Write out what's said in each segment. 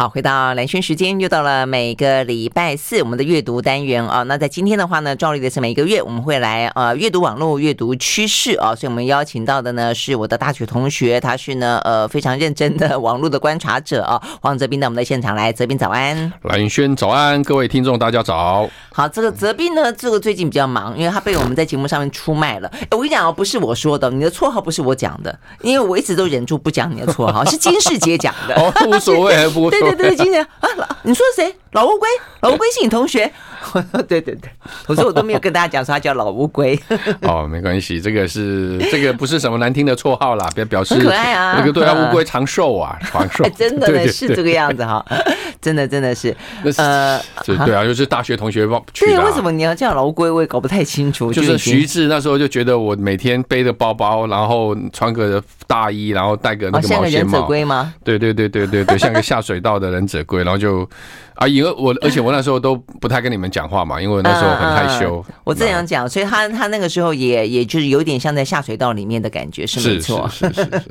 好，回到蓝轩时间，又到了每个礼拜四我们的阅读单元啊。那在今天的话呢，照例的是每个月我们会来呃阅读网络阅读趋势啊，所以我们邀请到的呢是我的大学同学，他是呢呃非常认真的网络的观察者啊，黄泽斌到我们的现场来，泽斌早安，蓝轩早安，各位听众大家早。好，这个泽斌呢，这个最近比较忙，因为他被我们在节目上面出卖了。我跟你讲哦，不是我说的，你的绰号不是我讲的，因为我一直都忍住不讲你的绰号，是金世杰讲的。哦，无所谓，无所谓。对对对，金士啊。你说谁？老乌龟？老乌龟是你同学？对 对对，我说我都没有跟大家讲说他叫老乌龟。哦，没关系，这个是这个不是什么难听的绰号啦，别表示很可爱啊。那个对啊，乌龟 长寿啊，长寿。哎，真的 呢，是这个样子哈，真的真的是。呃，对啊，就是大学同学帮。对，为什么你要叫老乌龟？我也搞不太清楚。就是徐志那时候就觉得我每天背着包包，然后穿个大衣，然后戴个那个毛线帽。像个忍者龟吗？对对对对对对，像个下水道的忍者龟，然后就。啊，因为我而且我那时候都不太跟你们讲话嘛，因为那时候很害羞。我正想讲，所以他他那个时候也也就是有点像在下水道里面的感觉，是没错。是是是是。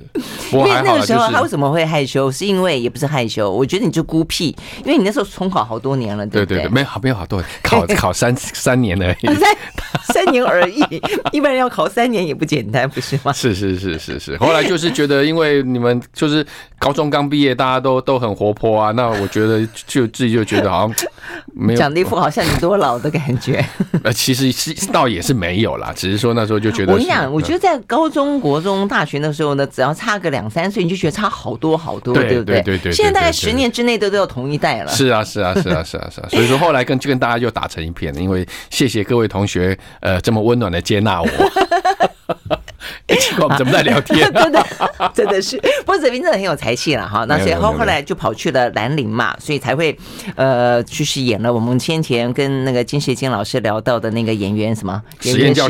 因为那个时候他为什么会害羞？是因为也不是害羞，我觉得你就孤僻，因为你那时候重考好多年了，对不对？对对对，没有好没有好多，考考三三年而已。三三年而已，一般人要考三年也不简单，不是吗？是是是是是。后来就是觉得，因为你们就是高中刚毕业，大家都都很活泼啊，那我觉得就自己就觉得好像。没有讲的一副好像你多老的感觉。呃，其实是倒也是没有啦，只是说那时候就觉得。我跟你讲，我觉得在高中国中、大学的时候呢，只要差个两三岁，你就觉得差好多好多，对不对？对对。现在大概十年之内都都要同一代了。是啊，是啊，是啊，是啊，是啊。所以说后来跟就跟大家又打成一片了，因为谢谢各位同学，呃，这么温暖的接纳我。我们怎么在聊天？真的，真的是。不过泽斌真的很有才气了哈。那所以后后来就跑去了兰陵嘛，所以才会呃，就是演了我们先前跟那个金士杰老师聊到的那个演员什么实验教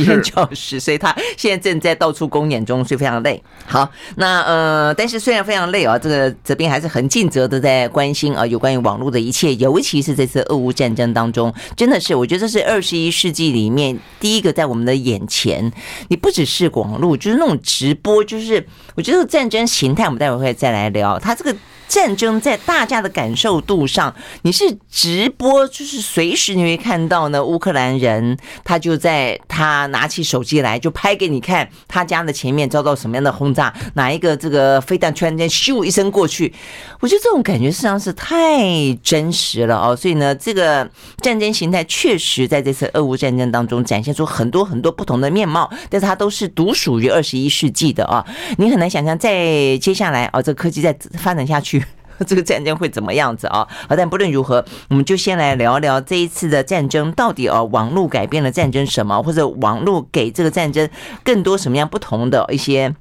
室。所以他现在正在到处公演中，所以非常累。好，那呃，但是虽然非常累啊，这个泽斌还是很尽责的在关心啊，有关于网络的一切，尤其是这次俄乌战争当中，真的是我觉得这是二十一世纪里面第一个在我们的眼前，你不只是网络。就是那种直播，就是我觉得战争形态，我们待会会再来聊。他这个。战争在大家的感受度上，你是直播，就是随时你会看到呢。乌克兰人他就在他拿起手机来就拍给你看，他家的前面遭到什么样的轰炸，哪一个这个飞弹突然间咻一声过去，我觉得这种感觉实际上是太真实了哦。所以呢，这个战争形态确实在这次俄乌战争当中展现出很多很多不同的面貌，但是它都是独属于二十一世纪的啊。你很难想象，在接下来哦，这科技再发展下去。这个战争会怎么样子啊？好，但不论如何，我们就先来聊聊这一次的战争到底啊，网络改变了战争什么，或者网络给这个战争更多什么样不同的一些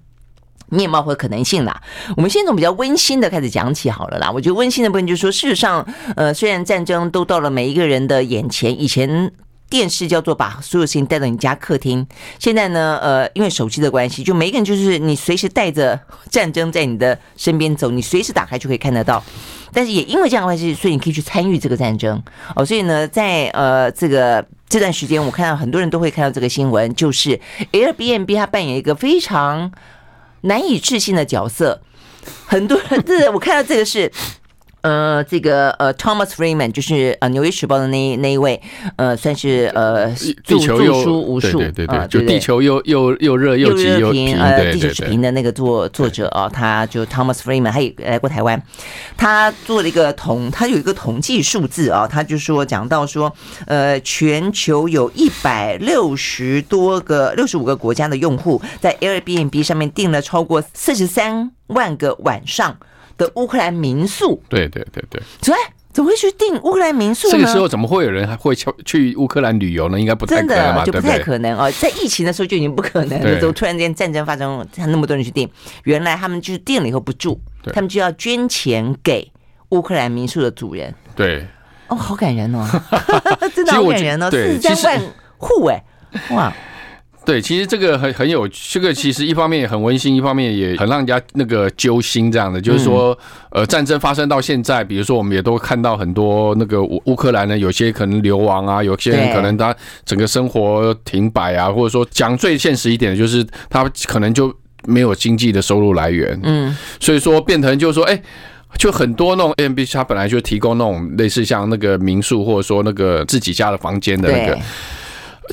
面貌或可能性啦。我们先从比较温馨的开始讲起好了啦。我觉得温馨的部分就是说，事实上，呃，虽然战争都到了每一个人的眼前，以前。电视叫做把所有事情带到你家客厅。现在呢，呃，因为手机的关系，就每个人就是你随时带着战争在你的身边走，你随时打开就可以看得到。但是也因为这样的关系，所以你可以去参与这个战争哦。所以呢，在呃这个这段时间，我看到很多人都会看到这个新闻，就是 Airbnb 它扮演一个非常难以置信的角色。很多人，这我看到这个是。呃，这个呃，Thomas Friedman 就是呃《纽约时报》的那那一位，呃，算是呃着着书无数，对对对，就地球又又又热又急又平，呃，地球是平的那个作作者啊，他就 Thomas Friedman，他也来过台湾，他做了一个统，他有一个统计数字啊，他就说讲到说，呃，全球有一百六十多个六十五个国家的用户在 Airbnb 上面订了超过四十三万个晚上。的乌克兰民宿，对对对对，怎么怎么会去订乌克兰民宿呢？这个时候怎么会有人还会去去乌克兰旅游呢？应该不太可能吧？真的就不太可能哦，在疫情的时候就已经不可能了，怎么突然间战争发生，那么多人去订？原来他们就是订了以后不住，他们就要捐钱给乌克兰民宿的主人。对，哦，好感人哦，真的好感人哦，四十三万户哎，哇！对，其实这个很很有，这个其实一方面也很温馨，一方面也很让人家那个揪心。这样的就是说，呃，战争发生到现在，比如说我们也都看到很多那个乌乌克兰呢，有些可能流亡啊，有些人可能他整个生活停摆啊，或者说讲最现实一点的，就是他可能就没有经济的收入来源。嗯，所以说变成就是说，哎。就很多那种 Airbnb，它本来就提供那种类似像那个民宿，或者说那个自己家的房间的那个。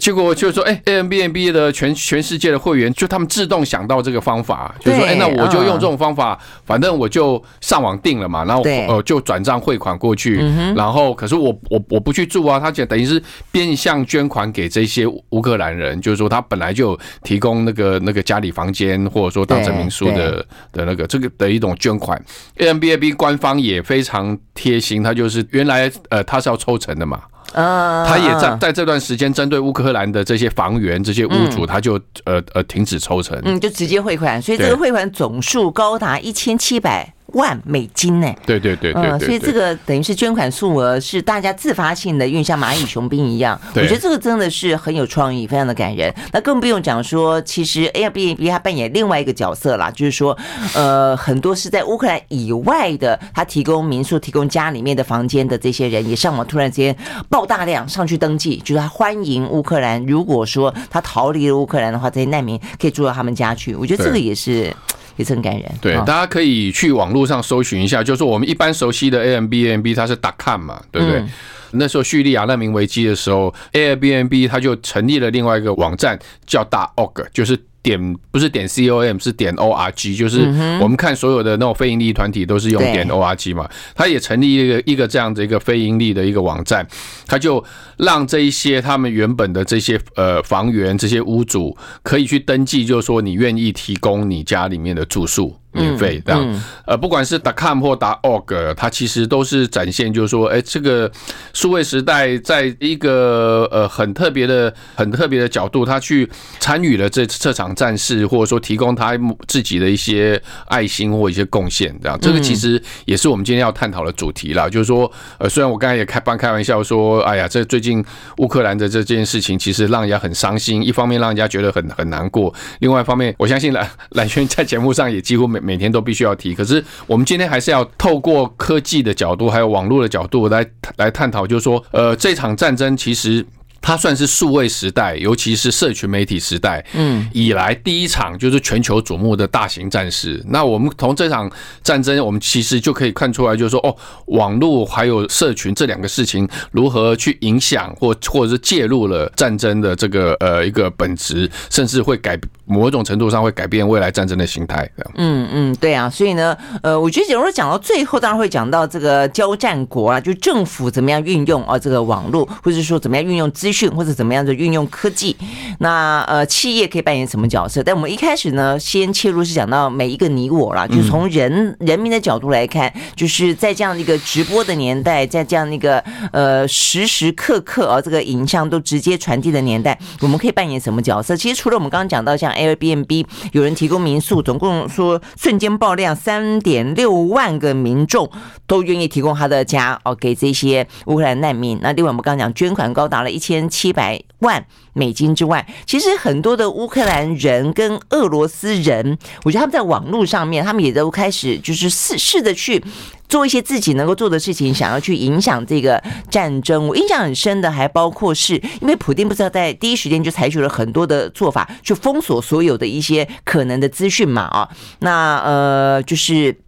结果就是说，哎，Airbnb 的全全世界的会员，就他们自动想到这个方法，就是说，哎，那我就用这种方法，反正我就上网订了嘛，然后呃就转账汇款过去，然后可是我我我不去住啊，他就等于是变相捐款给这些乌克兰人，就是说他本来就提供那个那个家里房间或者说当成民宿的的那个这个的一种捐款，Airbnb 官方也非常贴心，他就是原来呃他是要抽成的嘛。嗯，他也在在这段时间针对乌克兰的这些房源、这些屋主，他就呃呃停止抽成，嗯，就直接汇款，所以这个汇款总数高达一千七百万美金呢？对对对对，嗯，所以这个等于是捐款数额是大家自发性的，因为像蚂蚁雄兵一样，我觉得这个真的是很有创意，非常的感人。那更不用讲说，其实 Airbnb 它扮演另外一个角色啦，就是说，呃，很多是在乌克兰以外的，他提供民宿、提供家里面的房间的这些人，也上网突然之间爆大量上去登记，就是他欢迎乌克兰，如果说他逃离了乌克兰的话，这些难民可以住到他们家去。我觉得这个也是。也是很感人。对，大家可以去网络上搜寻一下，就是我们一般熟悉的 Airbnb，它是 .com 嘛，对不对？那时候叙利亚难民危机的时候，Airbnb 它就成立了另外一个网站，叫 .org，就是。点不是点 com 是点 org，就是我们看所有的那种非盈利团体都是用点 org 嘛。他也成立一个一个这样的一个非盈利的一个网站，他就让这一些他们原本的这些呃房源这些屋主可以去登记，就是说你愿意提供你家里面的住宿。免费这样，呃，不管是 .com 或 .org，它其实都是展现，就是说，哎，这个数位时代在一个呃很特别的、很特别的角度，他去参与了这这场战事，或者说提供他自己的一些爱心或一些贡献，这样，这个其实也是我们今天要探讨的主题啦。就是说，呃，虽然我刚才也开半开玩笑说，哎呀，这最近乌克兰的这件事情，其实让人家很伤心，一方面让人家觉得很很难过，另外一方面，我相信蓝 蓝轩在节目上也几乎每每天都必须要提，可是我们今天还是要透过科技的角度，还有网络的角度来来探讨，就是说，呃，这场战争其实。它算是数位时代，尤其是社群媒体时代，嗯，以来第一场就是全球瞩目的大型战事。那我们从这场战争，我们其实就可以看出来，就是说，哦，网络还有社群这两个事情如何去影响或或者是介入了战争的这个呃一个本质，甚至会改某种程度上会改变未来战争的形态。嗯嗯，对啊，所以呢，呃，我觉得假如说讲到最后，当然会讲到这个交战国啊，就政府怎么样运用啊这个网络，或者说怎么样运用资讯。或者怎么样的运用科技，那呃企业可以扮演什么角色？但我们一开始呢，先切入是讲到每一个你我啦，就从人人民的角度来看，就是在这样一个直播的年代，在这样一个呃时时刻刻啊这个影像都直接传递的年代，我们可以扮演什么角色？其实除了我们刚刚讲到像 Airbnb 有人提供民宿，总共说瞬间爆量三点六万个民众都愿意提供他的家哦给这些乌克兰难民。那另外我们刚刚讲捐款高达了一千。七百万美金之外，其实很多的乌克兰人跟俄罗斯人，我觉得他们在网络上面，他们也都开始就是试试着去做一些自己能够做的事情，想要去影响这个战争。我印象很深的还包括是因为普丁不知道在第一时间就采取了很多的做法，去封锁所有的一些可能的资讯嘛啊，那呃就是。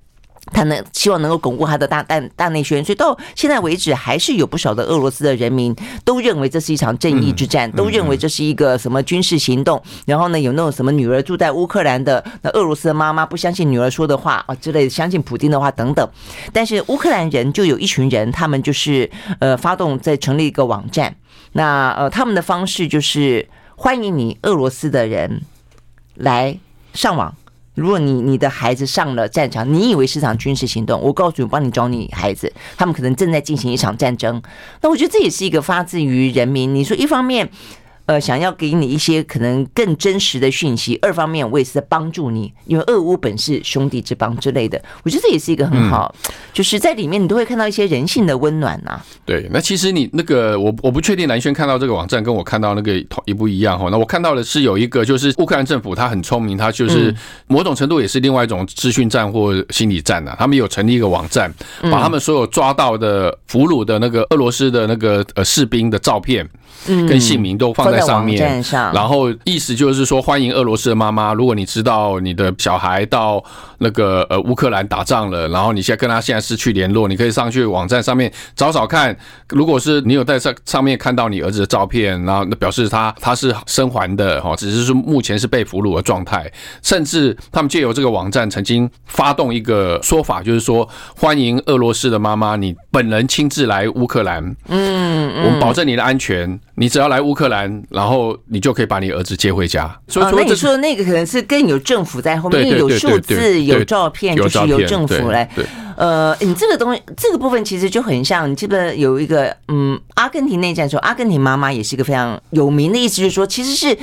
他能希望能够巩固他的大大大内宣，所以到现在为止，还是有不少的俄罗斯的人民都认为这是一场正义之战，都认为这是一个什么军事行动。然后呢，有那种什么女儿住在乌克兰的那俄罗斯的妈妈不相信女儿说的话啊之类的，相信普京的话等等。但是乌克兰人就有一群人，他们就是呃发动在成立一个网站，那呃他们的方式就是欢迎你俄罗斯的人来上网。如果你你的孩子上了战场，你以为是场军事行动，我告诉你，我帮你找你孩子，他们可能正在进行一场战争。那我觉得这也是一个发自于人民。你说一方面。呃，想要给你一些可能更真实的讯息。二方面，我也是在帮助你，因为俄乌本是兄弟之邦之类的。我觉得这也是一个很好，就是在里面你都会看到一些人性的温暖呐。对，那其实你那个我我不确定蓝轩看到这个网站跟我看到那个一不一样哈。那我看到的是有一个，就是乌克兰政府他很聪明，他就是某种程度也是另外一种资讯站或心理站呐。他们有成立一个网站，把他们所有抓到的俘虏的那个俄罗斯的那个呃士兵的照片跟姓名都放在。在上面，然后意思就是说欢迎俄罗斯的妈妈，如果你知道你的小孩到那个呃乌克兰打仗了，然后你现在跟他现在失去联络，你可以上去网站上。面找找看，如果是你有在上上面看到你儿子的照片，然后那表示他他是生还的哈，只是说目前是被俘虏的状态，甚至他们借由这个网站曾经发动一个说法，就是说欢迎俄罗斯的妈妈，你本人亲自来乌克兰，嗯，我们保证你的安全，你只要来乌克兰，然后你就可以把你儿子接回家。所以说，那你说的那个可能是更有政府在后面，有数字、有照片，就是由政府来。呃，你这个东西，这个部分其实就很像，你记得有一个，嗯，阿根廷内战的时候，阿根廷妈妈也是一个非常有名的意思，就是说，其实是。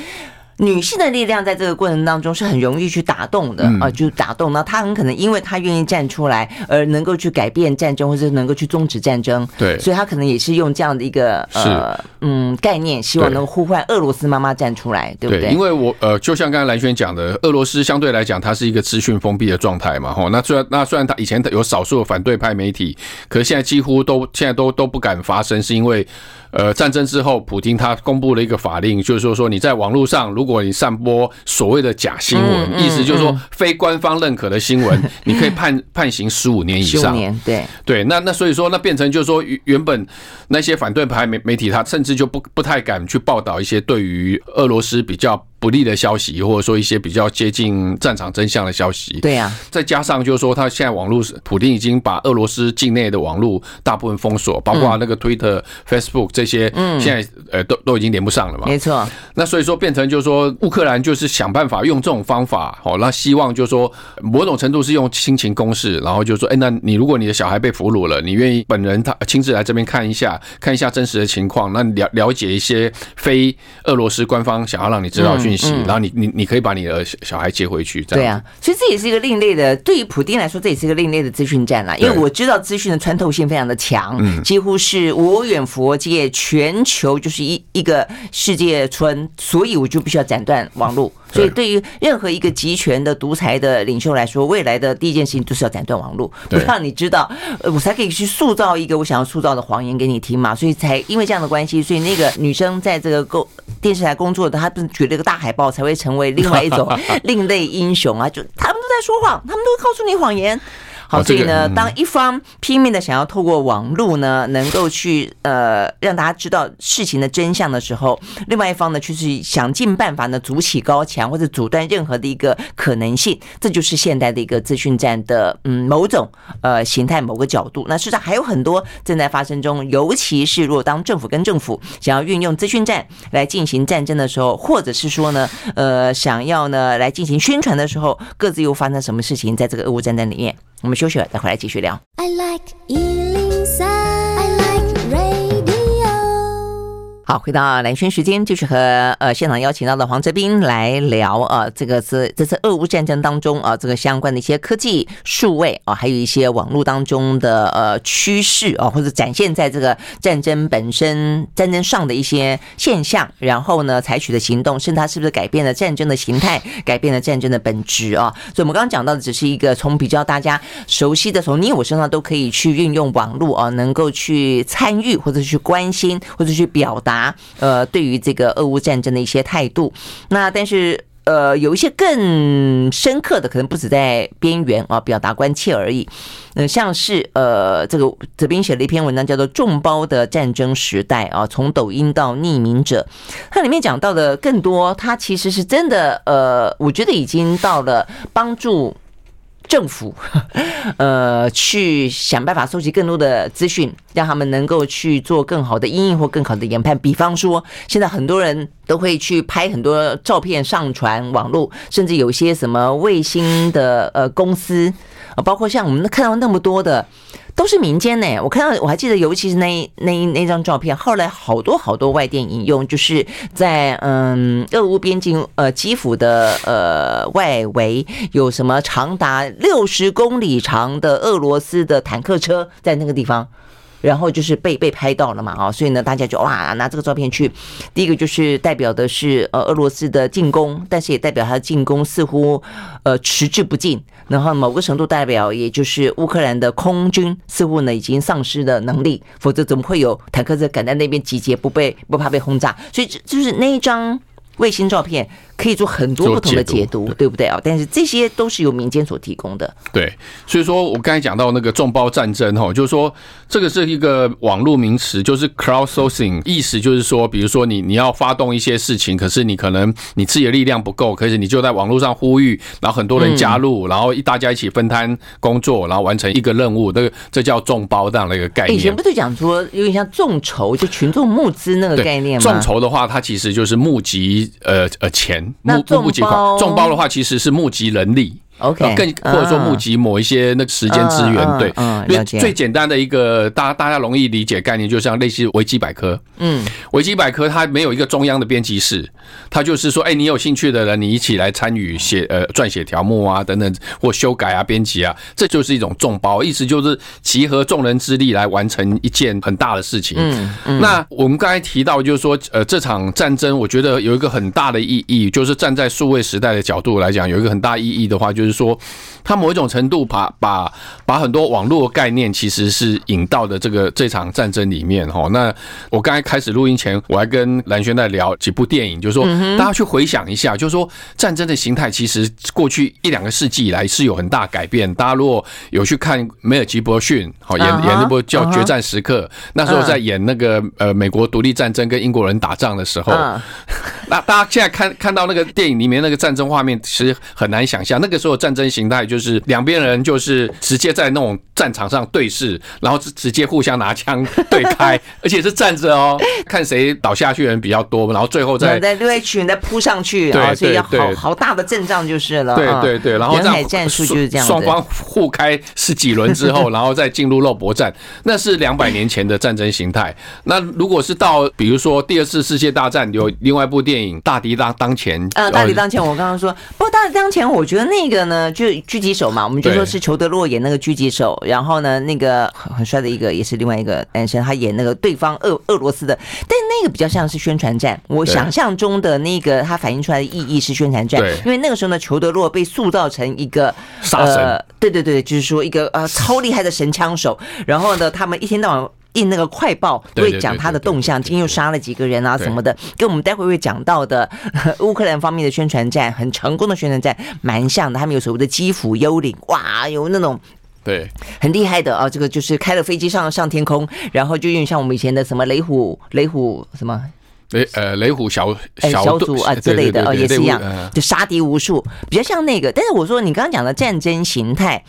女性的力量在这个过程当中是很容易去打动的啊，就打动。那她很可能因为她愿意站出来，而能够去改变战争，或者能够去终止战争。对，所以她可能也是用这样的一个呃嗯概念，希望能够呼唤俄罗斯妈妈站出来，对不对？因为我呃，就像刚才兰轩讲的，俄罗斯相对来讲，它是一个资讯封闭的状态嘛，吼。那虽然那虽然它以前有少数的反对派媒体，可是现在几乎都现在都都不敢发声，是因为。呃，战争之后，普京他公布了一个法令，就是说说你在网络上，如果你散播所谓的假新闻，意思就是说非官方认可的新闻，你可以判判刑十五年以上。年，对对。那那所以说，那变成就是说，原本那些反对派媒媒体，他甚至就不不太敢去报道一些对于俄罗斯比较。不利的消息，或者说一些比较接近战场真相的消息，对呀。再加上就是说，他现在网络，普丁已经把俄罗斯境内的网络大部分封锁，包括那个 Twitter、Facebook 这些，嗯，现在呃都都已经连不上了嘛。没错。那所以说变成就是说，乌克兰就是想办法用这种方法，哦，那希望就是说某种程度是用亲情攻势，然后就是说，哎，那你如果你的小孩被俘虏了，你愿意本人他亲自来这边看一下，看一下真实的情况，那了了解一些非俄罗斯官方想要让你知道讯。嗯，然后你你你可以把你的小孩接回去，对啊，所以这也是一个另类的，对于普丁来说，这也是一个另类的资讯站啦。因为我知道资讯的穿透性非常的强，几乎是我远佛界，全球就是一一个世界村，所以我就必须要斩断网络。所以，对于任何一个集权的独裁的领袖来说，未来的第一件事情就是要斩断网络，不让你知道，我才可以去塑造一个我想要塑造的谎言给你听嘛。所以才因为这样的关系，所以那个女生在这个工电视台工作的，她不是举了一个大海报，才会成为另外一种 另类英雄啊！就他们都在说谎，他们都会告诉你谎言。好，所以呢，当一方拼命的想要透过网络呢，能够去呃让大家知道事情的真相的时候，另外一方呢，就是想尽办法呢筑起高墙或者阻断任何的一个可能性，这就是现代的一个资讯战的嗯某种呃形态某个角度。那事实上还有很多正在发生中，尤其是如果当政府跟政府想要运用资讯战来进行战争的时候，或者是说呢呃想要呢来进行宣传的时候，各自又发生什么事情在这个俄乌战争里面？我们休息了，再回来继续聊。I like 好，回到蓝轩时间，就是和呃现场邀请到的黄哲斌来聊啊，这个是这次俄乌战争当中啊，这个相关的一些科技数位啊，还有一些网络当中的呃趋势啊，或者展现在这个战争本身战争上的一些现象，然后呢采取的行动，甚至它是不是改变了战争的形态，改变了战争的本质啊？所以我们刚刚讲到的只是一个从比较大家熟悉的，从你我身上都可以去运用网络啊，能够去参与或者去关心或者去表达。啊，呃，对于这个俄乌战争的一些态度，那但是呃，有一些更深刻的，可能不止在边缘啊，表达关切而已。嗯，像是呃，这个哲斌写了一篇文章，叫做《众包的战争时代》啊，从抖音到匿名者，它里面讲到的更多，它其实是真的，呃，我觉得已经到了帮助。政府，呃，去想办法收集更多的资讯，让他们能够去做更好的应应或更好的研判。比方说，现在很多人都会去拍很多照片上传网络，甚至有些什么卫星的呃公司啊，包括像我们看到那么多的。都是民间呢，我看到我还记得，尤其是那那那张照片，后来好多好多外电引用，就是在嗯俄乌边境呃基辅的呃外围有什么长达六十公里长的俄罗斯的坦克车在那个地方。然后就是被被拍到了嘛啊，所以呢，大家就哇拿这个照片去，第一个就是代表的是呃俄罗斯的进攻，但是也代表他的进攻似乎呃迟滞不进，然后某个程度代表也就是乌克兰的空军似乎呢已经丧失了能力，否则怎么会有坦克车赶在那边集结，不被不怕被轰炸？所以就是那一张卫星照片。可以做很多不同的解读，对不对啊？但是这些都是由民间所提供的。对，所以说我刚才讲到那个众包战争哈，就是说这个是一个网络名词，就是 crowdsourcing，意思就是说，比如说你你要发动一些事情，可是你可能你自己的力量不够，可是你就在网络上呼吁，然后很多人加入，然后一大家一起分摊工作，然后完成一个任务，那个这叫众包这样的一个概念。以前不是讲说有点像众筹，就群众募资那个概念吗？众筹的话，它其实就是募集呃呃钱。募募集款，众包的话其实是募集人力。OK，更或者说募集某一些那个时间资源，对，因为最简单的一个大大家容易理解概念，就像类似维基百科，嗯，维基百科它没有一个中央的编辑室，它就是说，哎，你有兴趣的人，你一起来参与写呃撰写条目啊等等，或修改啊编辑啊，这就是一种众包，意思就是集合众人之力来完成一件很大的事情。嗯，那我们刚才提到就是说，呃，这场战争，我觉得有一个很大的意义，就是站在数位时代的角度来讲，有一个很大意义的话，就是。就是说，他某一种程度把把把很多网络概念，其实是引到的这个这场战争里面哈。那我刚才开始录音前，我还跟蓝轩在聊几部电影，就是说大家去回想一下，就是说战争的形态其实过去一两个世纪以来是有很大改变。大家如果有去看梅尔吉伯逊，好演演那部叫《决战时刻》，那时候在演那个呃美国独立战争跟英国人打仗的时候，那大家现在看看到那个电影里面那个战争画面，其实很难想象那个时候。战争形态就是两边人就是直接在那种战场上对视，然后直接互相拿枪对开，而且是站着哦，看谁倒下去的人比较多，然后最后再再另外一群再扑上去，对，所以要好好大的阵仗就是了。对对对，然后人海战术就是这样，双方互开十几轮之后，然后再进入肉搏战，那是两百年前的战争形态。那如果是到比如说第二次世界大战，有另外一部电影《大敌当当前》。呃，大敌当前，我刚刚说，不过大敌当前，我觉得那个。呢，就狙击手嘛，我们就说是裘德洛演那个狙击手，然后呢，那个很帅的一个也是另外一个男生，他演那个对方俄俄罗斯的，但那个比较像是宣传战。我想象中的那个他反映出来的意义是宣传战，因为那个时候呢，裘德洛被塑造成一个杀神，对对对，就是说一个呃超厉害的神枪手，然后呢，他们一天到晚。印那个快报会讲他的动向，今天又杀了几个人啊什么的，跟我们待会会讲到的 乌克兰方面的宣传战，很成功的宣传战，蛮像的。他们有所谓的基辅幽灵，哇，有那种对很厉害的啊，这个就是开了飞机上上天空，然后就用像我们以前的什么雷虎雷虎什么雷呃雷虎小小组啊之类的哦，也是一样，就杀敌无数，比较像那个。但是我说你刚刚讲的战争形态，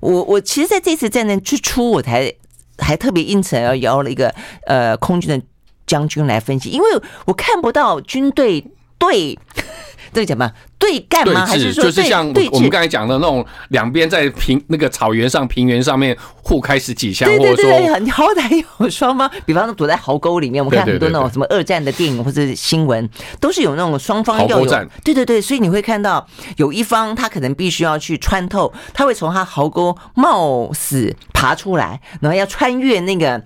我我其实在这次战争之初我才。还特别因此而邀了一个呃空军的将军来分析，因为我看不到军队对 这个什么。对干吗？还是说就是像我们刚才讲的那种两边在平那个草原上、平原上面互开十几枪，或者说你 好歹有双方，比方说躲在壕沟里面，我们看很多那种什么二战的电影或者新闻，都是有那种双方要有对对对，所以你会看到有一方他可能必须要去穿透，他会从他壕沟冒死爬出来，然后要穿越那个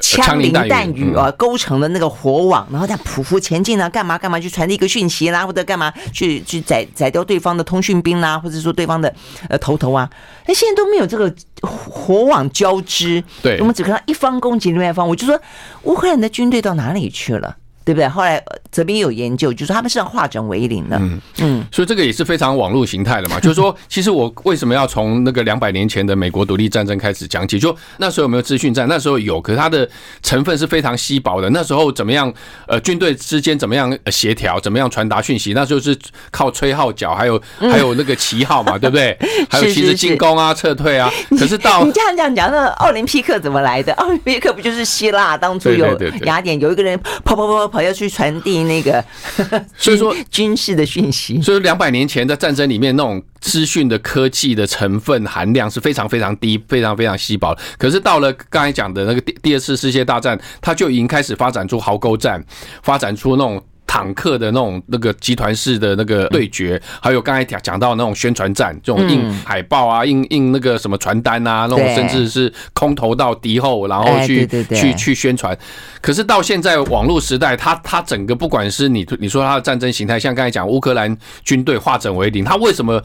枪林弹雨啊构成的那个火网，然后再匍匐前进啊，干嘛干嘛去传递一个讯息啦，或者干嘛去去。宰宰掉对方的通讯兵啦，或者说对方的呃头头啊，那现在都没有这个火网交织，对，我们只看到一方攻击另外一方，我就说乌克兰的军队到哪里去了？对不对？后来这边有研究，就是说他们是要化整为零的。嗯嗯，所以这个也是非常网络形态的嘛。就是说，其实我为什么要从那个两百年前的美国独立战争开始讲起？就那时候有没有资讯战？那时候有，可是它的成分是非常稀薄的。那时候怎么样？呃，军队之间怎么样协调？怎么样传达讯息？那时候是靠吹号角，还有 还有那个旗号嘛，对不对？还有 其实进攻啊、撤退啊。可是到你这样讲讲，那奥林匹克怎么来的？奥林匹克不就是希腊当初有雅典有一个人跑跑跑跑。要去传递那个，所以说军事的讯息。所以两百年前在战争里面，那种资讯的科技的成分含量是非常非常低，非常非常稀薄。可是到了刚才讲的那个第第二次世界大战，它就已经开始发展出壕沟战，发展出那种。坦克的那种那个集团式的那个对决，还有刚才讲讲到那种宣传战，这种印海报啊，印印那个什么传单啊，那种甚至是空投到敌后，然后去去去宣传。可是到现在网络时代，它它整个不管是你你说它的战争形态，像刚才讲乌克兰军队化整为零，它为什么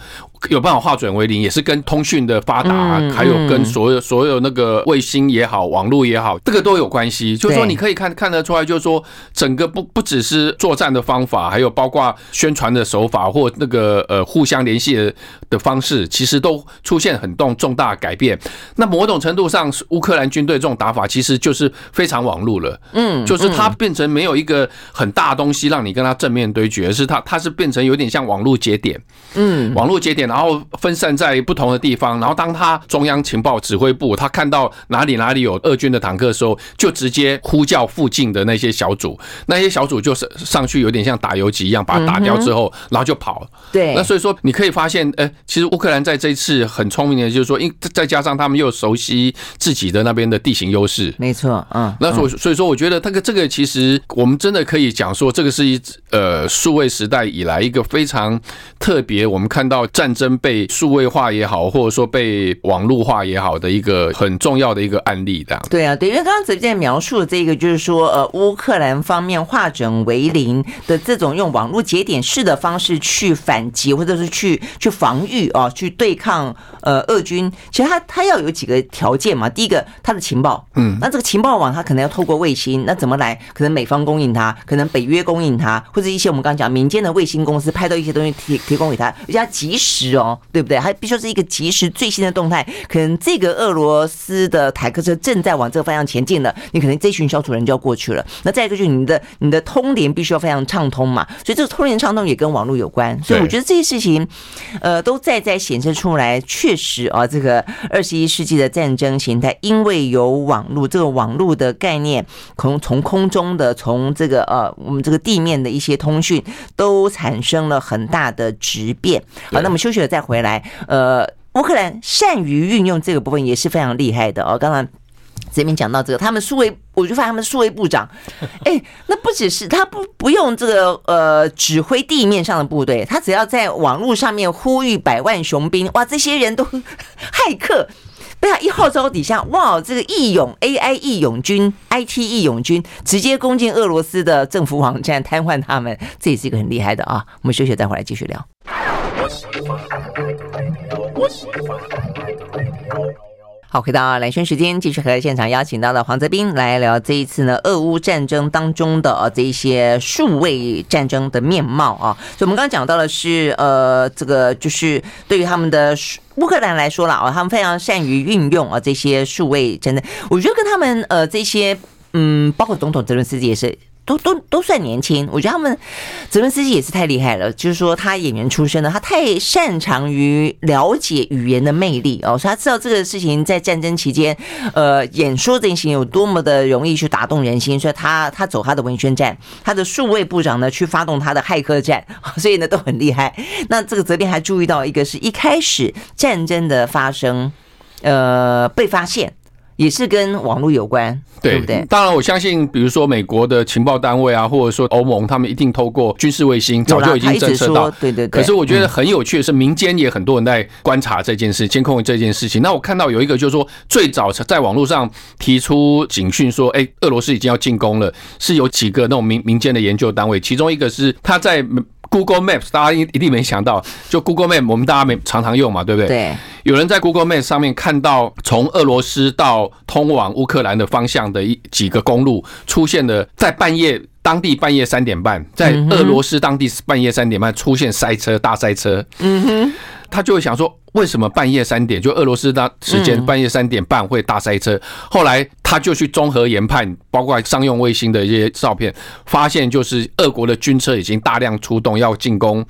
有办法化转为零？也是跟通讯的发达，还有跟所有所有那个卫星也好，网络也好，这个都有关系。就是说，你可以看看得出来，就是说，整个不不只是作战的方法，还有包括宣传的手法或那个呃互相联系的的方式，其实都出现很重重大改变。那某种程度上，乌克兰军队这种打法其实就是非常网络了。嗯，就是它变成没有一个很大的东西让你跟他正面对决，而是它它是变成有点像网络节点。嗯，网络节点，然后分散在不同的地方，然后当他中央情报指挥部他看到哪里哪里有俄军的坦克的时候，就直接呼叫附近的那些小组，那些小组就是上去有点像打游击一样，把它打掉之后，然后就跑。对，那所以说你可以发现，哎，其实乌克兰在这一次很聪明的，就是说，因再加上他们又熟悉自己的那边的地形优势，没错，嗯，那所所以说，我觉得这个这个其实我们真的可以讲说，这个是一呃数位时代以来一个非常特别。我们看到战争被数位化也好，或者说被网络化也好的一个很重要的一个案例，的。对啊，对，因为刚刚子健描述的这个，就是说，呃，乌克兰方面化整为零的这种用网络节点式的方式去反击，或者是去去防御啊，去对抗呃俄军。其实他他要有几个条件嘛，第一个他的情报，嗯，那这个情报网他可能要透过卫星，那怎么来？可能美方供应他，可能北约供应他，或者一些我们刚刚讲民间的卫星公司拍到一些东西提提供给他。比较及时哦，对不对？还必须是一个及时最新的动态。可能这个俄罗斯的坦克车正在往这个方向前进了，你可能这群小土人就要过去了。那再一个就是你的你的通联必须要非常畅通嘛，所以这个通联畅通也跟网络有关。所以我觉得这些事情，呃，都在在显示出来，确实啊，这个二十一世纪的战争形态，因为有网络，这个网络的概念，从从空中的，从这个呃我们这个地面的一些通讯，都产生了很大的质变。好，那么休息了再回来。呃，乌克兰善于运用这个部分也是非常厉害的哦。刚刚这边讲到这个，他们数位，我就发现他们数位部长，哎，那不只是他不不用这个呃指挥地面上的部队，他只要在网络上面呼吁百万雄兵，哇，这些人都 骇客被他一号召底下，哇，这个义勇 AI 义勇军 IT 义勇军直接攻进俄罗斯的政府网站，瘫痪他们，这也是一个很厉害的啊。我们休息了再回来继续聊。好，回到蓝轩时间，继续和现场邀请到的黄泽斌来聊这一次呢，俄乌战争当中的呃这一些数位战争的面貌啊。所以我们刚刚讲到的是，呃，这个就是对于他们的乌克兰来说了啊，他们非常善于运用啊这些数位战争。我觉得跟他们呃这些嗯，包括总统泽伦斯基也是。都都都算年轻，我觉得他们泽伦斯基也是太厉害了。就是说，他演员出身的，他太擅长于了解语言的魅力哦，所以他知道这个事情在战争期间，呃，演说这件事情有多么的容易去打动人心，所以他他走他的文宣战，他的数位部长呢去发动他的骇客战，所以呢都很厉害。那这个泽编还注意到一个是一开始战争的发生，呃，被发现。也是跟网络有关，对不对？当然，我相信，比如说美国的情报单位啊，或者说欧盟，他们一定透过军事卫星，早就已经侦测到。对对对。可是我觉得很有趣的是，民间也很多人在观察这件事，监控这件事情。那我看到有一个，就是说最早在网络上提出警讯说，哎，俄罗斯已经要进攻了，是有几个那种民民间的研究单位，其中一个是他在。Google Maps，大家一一定没想到，就 Google Map，我们大家没常常用嘛，对不对？对。有人在 Google Map 上面看到，从俄罗斯到通往乌克兰的方向的一几个公路出现了，在半夜，当地半夜三点半，在俄罗斯当地半夜三点半出现塞车，大塞车。嗯哼。他就会想说，为什么半夜三点，就俄罗斯当时间半夜三点半会大塞车？后来他就去综合研判，包括商用卫星的一些照片，发现就是俄国的军车已经大量出动要进攻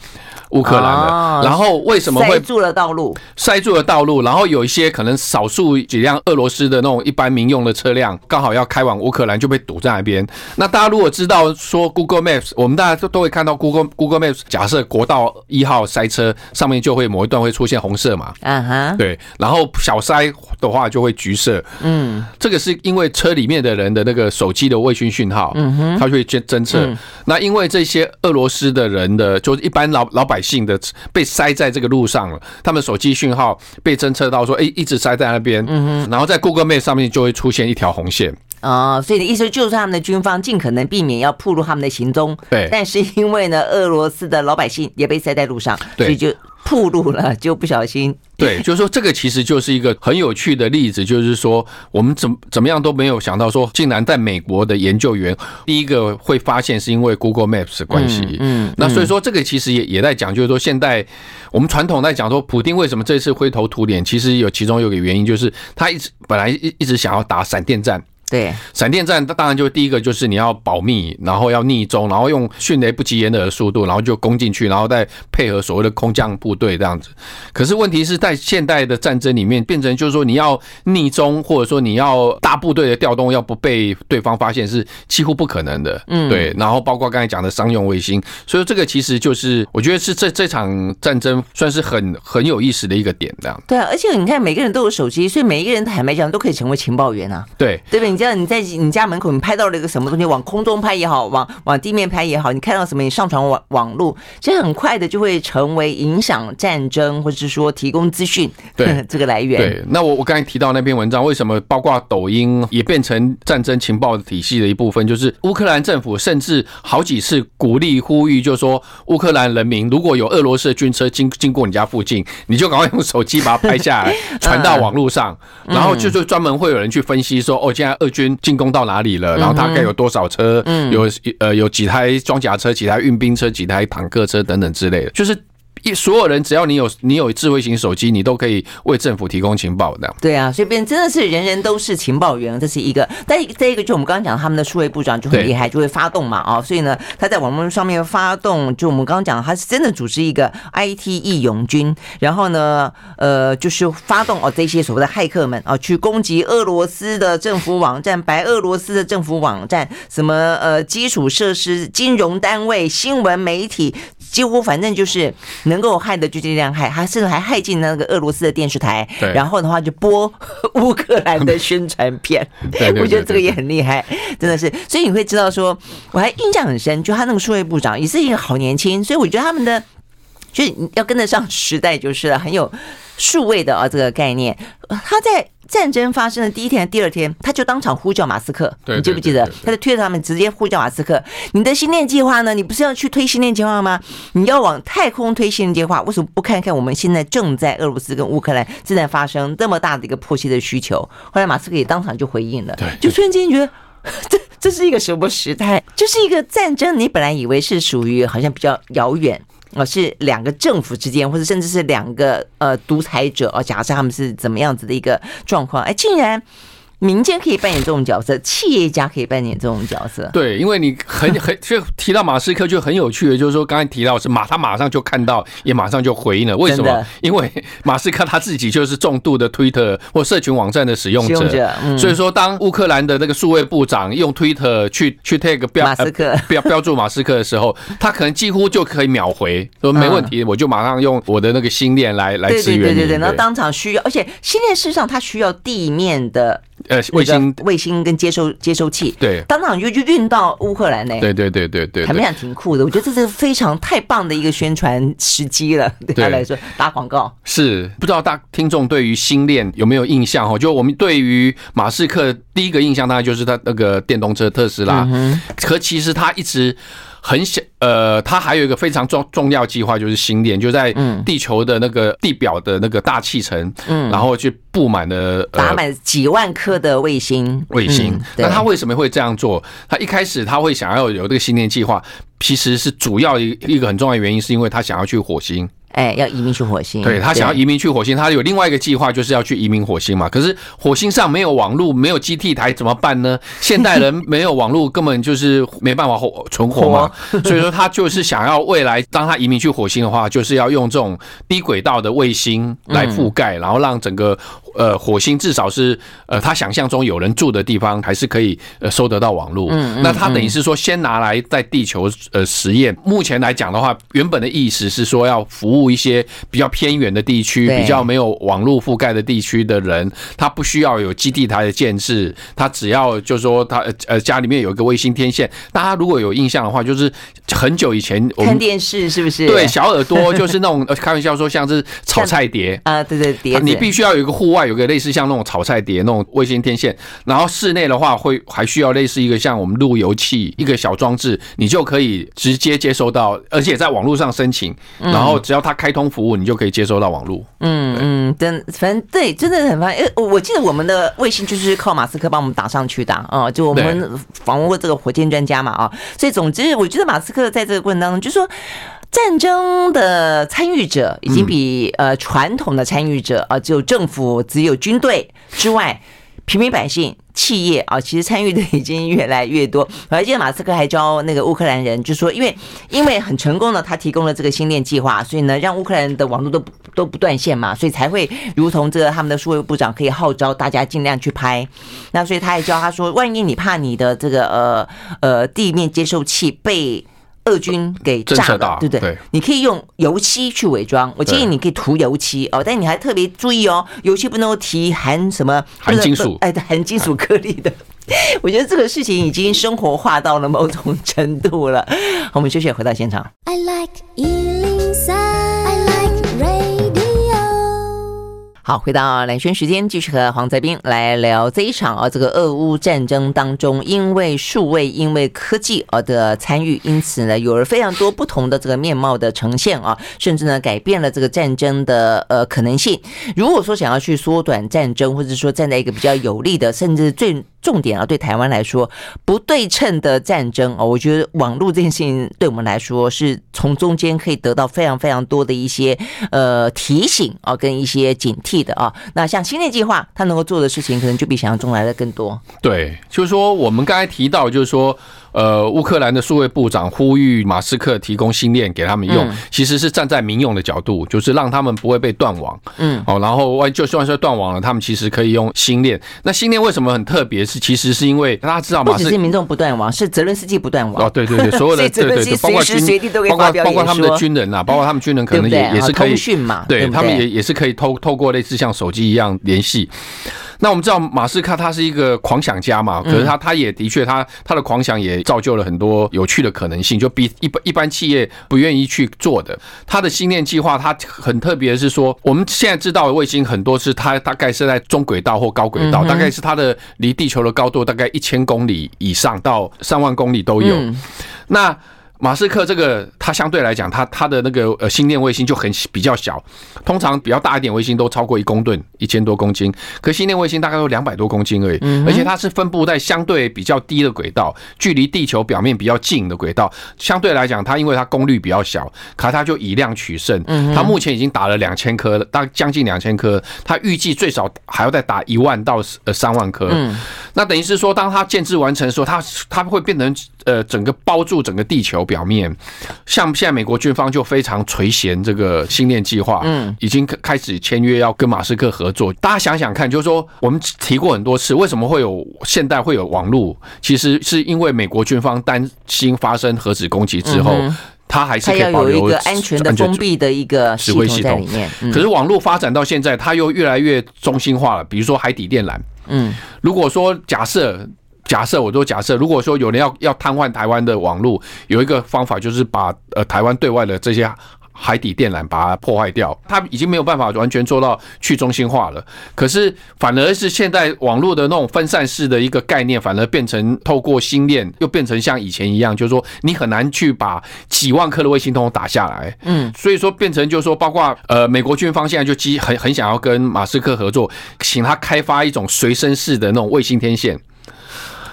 乌克兰了。然后为什么会塞住了道路？塞住了道路，然后有一些可能少数几辆俄罗斯的那种一般民用的车辆，刚好要开往乌克兰就被堵在那边。那大家如果知道到说 Google Maps，我们大家都都会看到 Google Google Maps，假设国道一号塞车，上面就会某一段会出现红色嘛，啊哈，对，然后小塞的话就会橘色，嗯，这个是因为车里面的人的那个手机的卫星讯号，嗯哼，它就会侦侦测。那因为这些俄罗斯的人的，就是一般老老百姓的被塞在这个路上了，他们手机讯号被侦测到说，哎，一直塞在那边，嗯哼，然后在 Google Maps 上面就会出现一条红线。哦，所以的意思就是他们的军方尽可能避免要暴露他们的行踪，对。但是因为呢，俄罗斯的老百姓也被塞在路上，所以就暴露了，就不小心。对，就是说这个其实就是一个很有趣的例子，就是说我们怎怎么样都没有想到说，竟然在美国的研究员第一个会发现是因为 Google Maps 的关系。嗯，嗯，那所以说这个其实也也在讲，就是说现在我们传统在讲说，普丁为什么这次灰头土脸，其实有其中有一个原因，就是他一直本来一一直想要打闪电战。对，闪电战当然就第一个就是你要保密，然后要逆中，然后用迅雷不及掩耳的速度，然后就攻进去，然后再配合所谓的空降部队这样子。可是问题是在现代的战争里面，变成就是说你要逆中，或者说你要大部队的调动，要不被对方发现是几乎不可能的。嗯，对。然后包括刚才讲的商用卫星，所以这个其实就是我觉得是这这场战争算是很很有意思的一个点这样。对啊，而且你看每个人都有手机，所以每一个人坦白讲都可以成为情报员啊。对，对不对？这样你在你家门口，你拍到了一个什么东西，往空中拍也好，往往地面拍也好，你看到什么，你上传网网络，其实很快的就会成为影响战争，或者是说提供资讯对 这个来源。对，那我我刚才提到那篇文章，为什么包括抖音也变成战争情报体系的一部分？就是乌克兰政府甚至好几次鼓励呼吁，就是说乌克兰人民如果有俄罗斯的军车经经过你家附近，你就赶快用手机把它拍下来，传到网络上，然后就就专门会有人去分析说，哦，现在俄军。进攻到哪里了？然后大概有多少车？有呃有几台装甲车、几台运兵车、几台坦克车等等之类的，就是。一所有人只要你有你有智慧型手机，你都可以为政府提供情报的。对啊，所以变真的是人人都是情报员，这是一个。但这一个就我们刚刚讲，他们的数位部长就很厉害，就会发动嘛啊，所以呢，他在网络上面发动，就我们刚刚讲，他是真的组织一个 IT 义勇军，然后呢，呃，就是发动哦这些所谓的骇客们啊，去攻击俄罗斯的政府网站、白俄罗斯的政府网站，什么呃基础设施、金融单位、新闻媒体，几乎反正就是。能够害的就尽量害，他甚至还害进那个俄罗斯的电视台，然后的话就播 乌克兰的宣传片。我觉得这个也很厉害，真的是。所以你会知道说，我还印象很深，就他那个数位部长也是一个好年轻，所以我觉得他们的就是要跟得上时代，就是，很有数位的啊这个概念。他在。战争发生的第一天、第二天，他就当场呼叫马斯克，你记不记得？他在推特上面直接呼叫马斯克：“你的星链计划呢？你不是要去推星链计划吗？你要往太空推星链计划，为什么不看看我们现在正在俄罗斯跟乌克兰正在发生这么大的一个迫切的需求？”后来马斯克也当场就回应了，就瞬间觉得 这这是一个什么时代？就是一个战争，你本来以为是属于好像比较遥远。哦，是两个政府之间，或者甚至是两个呃独裁者哦，假设他们是怎么样子的一个状况，哎，竟然。民间可以扮演这种角色，企业家可以扮演这种角色。对，因为你很 很就提到马斯克就很有趣的，就是说刚才提到是马，他马上就看到，也马上就回应了。为什么？因为马斯克他自己就是重度的 Twitter 或社群网站的使用者，所以说当乌克兰的那个数位部长用 Twitter 去去 tag 标马斯克 标标注马斯克的时候，他可能几乎就可以秒回说没问题，我就马上用我的那个心链来来支援你。对对对对，然后当场需要，而且心链事实上它需要地面的。呃，卫星、卫星跟接收接收器，对，当场就就运到乌克兰呢。对对对对对，还没想挺酷的。我觉得这是非常太棒的一个宣传时机了，对他来说打广告。是不知道大听众对于星链有没有印象哈？就我们对于马斯克第一个印象，当然就是他那个电动车特斯拉。嗯，可其实他一直。很小，呃，它还有一个非常重重要计划，就是星链，就在地球的那个地表的那个大气层，嗯，然后去布满了打满几万颗的卫星，卫星。那他为什么会这样做？他一开始他会想要有这个星链计划，其实是主要一一个很重要的原因，是因为他想要去火星。哎，要移民去火星。对，他想要移民去火星，他有另外一个计划，就是要去移民火星嘛。可是火星上没有网络，没有基地台，怎么办呢？现代人没有网络，根本就是没办法活存活嘛。所以说，他就是想要未来，当他移民去火星的话，就是要用这种低轨道的卫星来覆盖，然后让整个呃火星至少是呃他想象中有人住的地方，还是可以呃收得到网络。嗯那他等于是说先拿来在地球呃实验。目前来讲的话，原本的意思是说要服务一些比较偏远的地区，比较没有网络覆盖的地区的人，他不需要有基地台的建制，他只要就是说他呃家里面有一个卫星天线。大家如果有印象的话，就是很久以前我们看电视是不是？对，小耳朵就是那种开玩笑说像是炒菜碟 啊，对对碟，你必须要有一个户外有个类似像那种炒菜碟那种卫星天线，然后室内的话会还需要类似一个像我们路由器一个小装置，你就可以直接接收到，而且在网络上申请，然后只要它开通服务，你就可以接收到网络。嗯嗯，真反正对，真的很方便。诶，我记得我们的卫星就是靠马斯克帮我们打上去的啊，就我们访问过这个火箭专家嘛啊，所以总之我觉得马斯克在这个过程当中，就是说。战争的参与者已经比呃传统的参与者啊，只有政府、只有军队之外，平民百姓、企业啊，其实参与的已经越来越多。我还记得马斯克还教那个乌克兰人，就说因为因为很成功的他提供了这个星链计划，所以呢，让乌克兰的网络都都不断线嘛，所以才会如同这个他们的数位部长可以号召大家尽量去拍。那所以他还教他说，万一你怕你的这个呃呃地面接收器被。俄军给炸了，对不对？你可以用油漆去伪装，我建议你可以涂油漆哦，但你还特别注意哦，油漆不能够提含什么含金属，哎，含金属颗粒的。我觉得这个事情已经生活化到了某种程度了。好，我们休息，回到现场。I like 好，回到蓝轩时间，继续和黄泽斌来聊这一场啊，这个俄乌战争当中，因为数位、因为科技而的参与，因此呢，有了非常多不同的这个面貌的呈现啊，甚至呢，改变了这个战争的呃可能性。如果说想要去缩短战争，或者说站在一个比较有利的，甚至最重点啊，对台湾来说不对称的战争啊，我觉得网络这件事情对我们来说是从中间可以得到非常非常多的一些呃提醒啊，跟一些警惕的啊。那像新链计划，它能够做的事情可能就比想象中来的更多。对，就是说我们刚才提到，就是说。呃，乌克兰的数位部长呼吁马斯克提供星链给他们用，其实是站在民用的角度，就是让他们不会被断网。嗯，哦，然后万就算说断网了，他们其实可以用星链。那星链为什么很特别？是其实是因为大家知道，马斯克不只是民众不断网，是泽伦斯基不断网。哦，对对对，所有的对对对，包括军，包括包括他们的军人啊，包括他们军人可能也也是可以通讯嘛，对他们也也是可以透透过类似像手机一样联系。那我们知道马斯克他是一个狂想家嘛，可是他他也的确他他的狂想也造就了很多有趣的可能性，就比一般一般企业不愿意去做的。他的星链计划，他很特别的是说，我们现在知道的卫星很多是它大概是在中轨道或高轨道，大概是它的离地球的高度大概一千公里以上到上万公里都有。那马斯克这个，他相对来讲，他他的那个呃星链卫星就很比较小，通常比较大一点卫星都超过一公吨，一千多公斤，可星链卫星大概都两百多公斤而已，而且它是分布在相对比较低的轨道，距离地球表面比较近的轨道，相对来讲，它因为它功率比较小，可它就以量取胜，它目前已经打了两千颗了，大概将近两千颗，它预计最少还要再打一万到呃三万颗，那等于是说，当它建制完成的时候，它它会变成呃整个包住整个地球。表面，像现在美国军方就非常垂涎这个星链计划，嗯，已经开始签约要跟马斯克合作。大家想想看，就是说我们提过很多次，为什么会有现代会有网络？其实是因为美国军方担心发生核子攻击之后，它还是可以保留一个安全的封闭的一个指挥系统里面。可是网络发展到现在，它又越来越中心化了。比如说海底电缆，嗯，如果说假设。假设我都假设，如果说有人要要瘫痪台湾的网络，有一个方法就是把呃台湾对外的这些海底电缆把它破坏掉，它已经没有办法完全做到去中心化了。可是反而是现在网络的那种分散式的一个概念，反而变成透过星链，又变成像以前一样，就是说你很难去把几万颗的卫星通通打下来。嗯，所以说变成就是说，包括呃美国军方现在就基很很想要跟马斯克合作，请他开发一种随身式的那种卫星天线。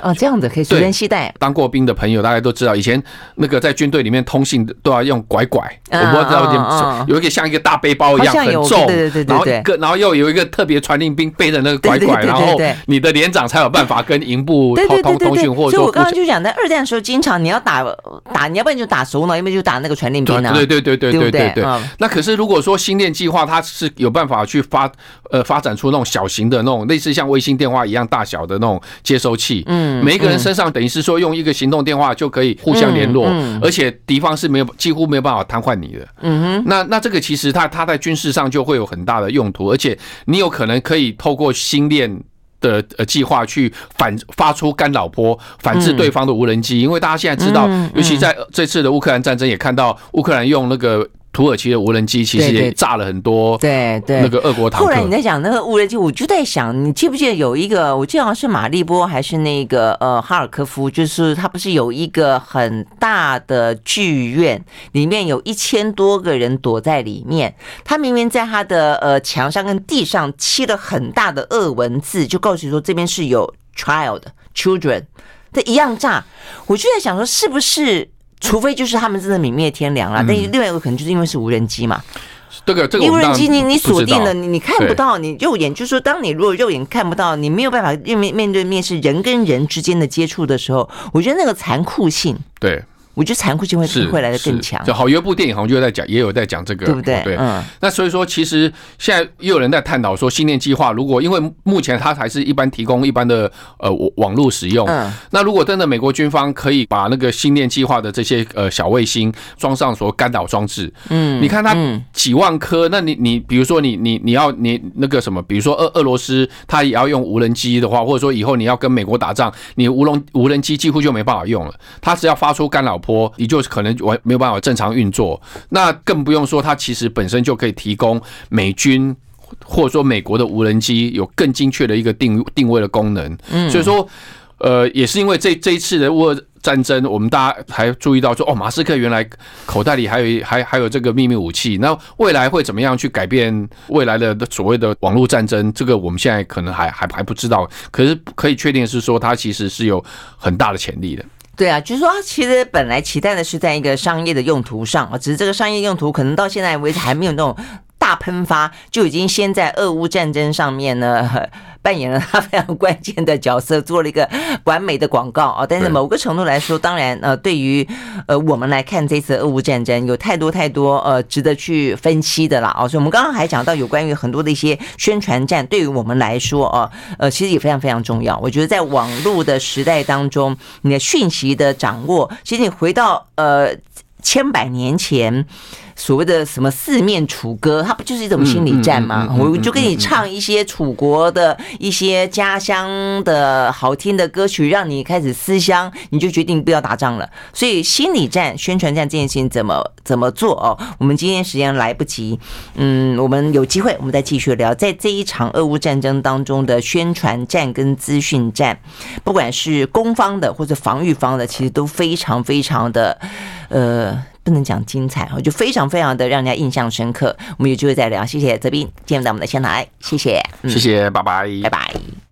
哦，这样子可以随身携带。当过兵的朋友大家都知道，以前那个在军队里面通信都要用拐拐，我不知道有一个像一个大背包一样很重，对对对对，然后一个然后又有一个特别传令兵背着那个拐拐，然后你的连长才有办法跟营部通通通讯，或者说，所以我刚刚就讲，在二战的时候，经常你要打打，你要不然就打熟脑，要不然就打那个传令兵啊。对对对对对对对。那可是如果说星链计划，它是有办法去发呃发展出那种小型的那种类似像卫星电话一样大小的那种接收器，嗯，每一个人身上等于是说用一个行动电话就可以互相联络，而且敌方是没有几乎没有办法瘫痪你的。嗯哼，那那这个其实它它在军事上就会有很大的用途，而且你有可能可以透过星链的呃计划去反发出干扰波，反制对方的无人机，因为大家现在知道，尤其在这次的乌克兰战争也看到乌克兰用那个。土耳其的无人机其实也炸了很多，对对，那个俄国坦克。后来你在讲那个无人机，我就在想，你记不记得有一个？我记得好像是马利波还是那个呃哈尔科夫，就是他不是有一个很大的剧院，里面有一千多个人躲在里面。他明明在他的呃墙上跟地上漆了很大的俄文字，就告诉你说这边是有 child children 的一样炸。我就在想说，是不是？除非就是他们真的泯灭天良了，但另外一个可能就是因为是无人机嘛。这个这个无人机你你锁定了，你你看不到，你肉眼就是说，当你如果肉眼看不到，你没有办法面面面对面是人跟人之间的接触的时候，我觉得那个残酷性对。我觉得残酷性会会来的更强。就好，有一部电影好像就在讲，也有在讲这个，对不对？对。嗯。那所以说，其实现在又有人在探讨说，星链计划如果因为目前它还是一般提供一般的呃网络使用，嗯。那如果真的美国军方可以把那个星链计划的这些呃小卫星装上所干扰装置，嗯，你看它几万颗，那你你比如说你你你要你那个什么，比如说俄俄罗斯它也要用无人机的话，或者说以后你要跟美国打仗，你无人无人机几乎就没办法用了，它只要发出干扰。波，你就可能完没有办法正常运作，那更不用说它其实本身就可以提供美军或者说美国的无人机有更精确的一个定定位的功能。嗯，所以说，呃，也是因为这这一次的乌俄战争，我们大家还注意到说，哦，马斯克原来口袋里还有还还有这个秘密武器，那未来会怎么样去改变未来的所谓的网络战争？这个我们现在可能还还还不知道，可是可以确定是说，它其实是有很大的潜力的。对啊，就是说，其实本来期待的是在一个商业的用途上啊，只是这个商业用途可能到现在为止还没有那种大喷发，就已经先在俄乌战争上面呢。扮演了他非常关键的角色，做了一个完美的广告啊！但是某个程度来说，当然呃，对于呃我们来看这次俄乌战争，有太多太多呃值得去分析的了啊！所以我们刚刚还讲到有关于很多的一些宣传战，对于我们来说啊，呃，其实也非常非常重要。我觉得在网络的时代当中，你的讯息的掌握，其实你回到呃千百年前。所谓的什么四面楚歌，它不就是一种心理战吗？我就给你唱一些楚国的一些家乡的好听的歌曲，让你开始思乡，你就决定不要打仗了。所以心理战、宣传战这件事情怎么怎么做哦？我们今天时间来不及，嗯，我们有机会我们再继续聊，在这一场俄乌战争当中的宣传战跟资讯战，不管是攻方的或者防御方的，其实都非常非常的呃。不能讲精彩，我就非常非常的让人家印象深刻。我们有机会再聊，谢谢泽斌，今天到我们的现场来，谢谢，谢谢，拜拜，拜拜。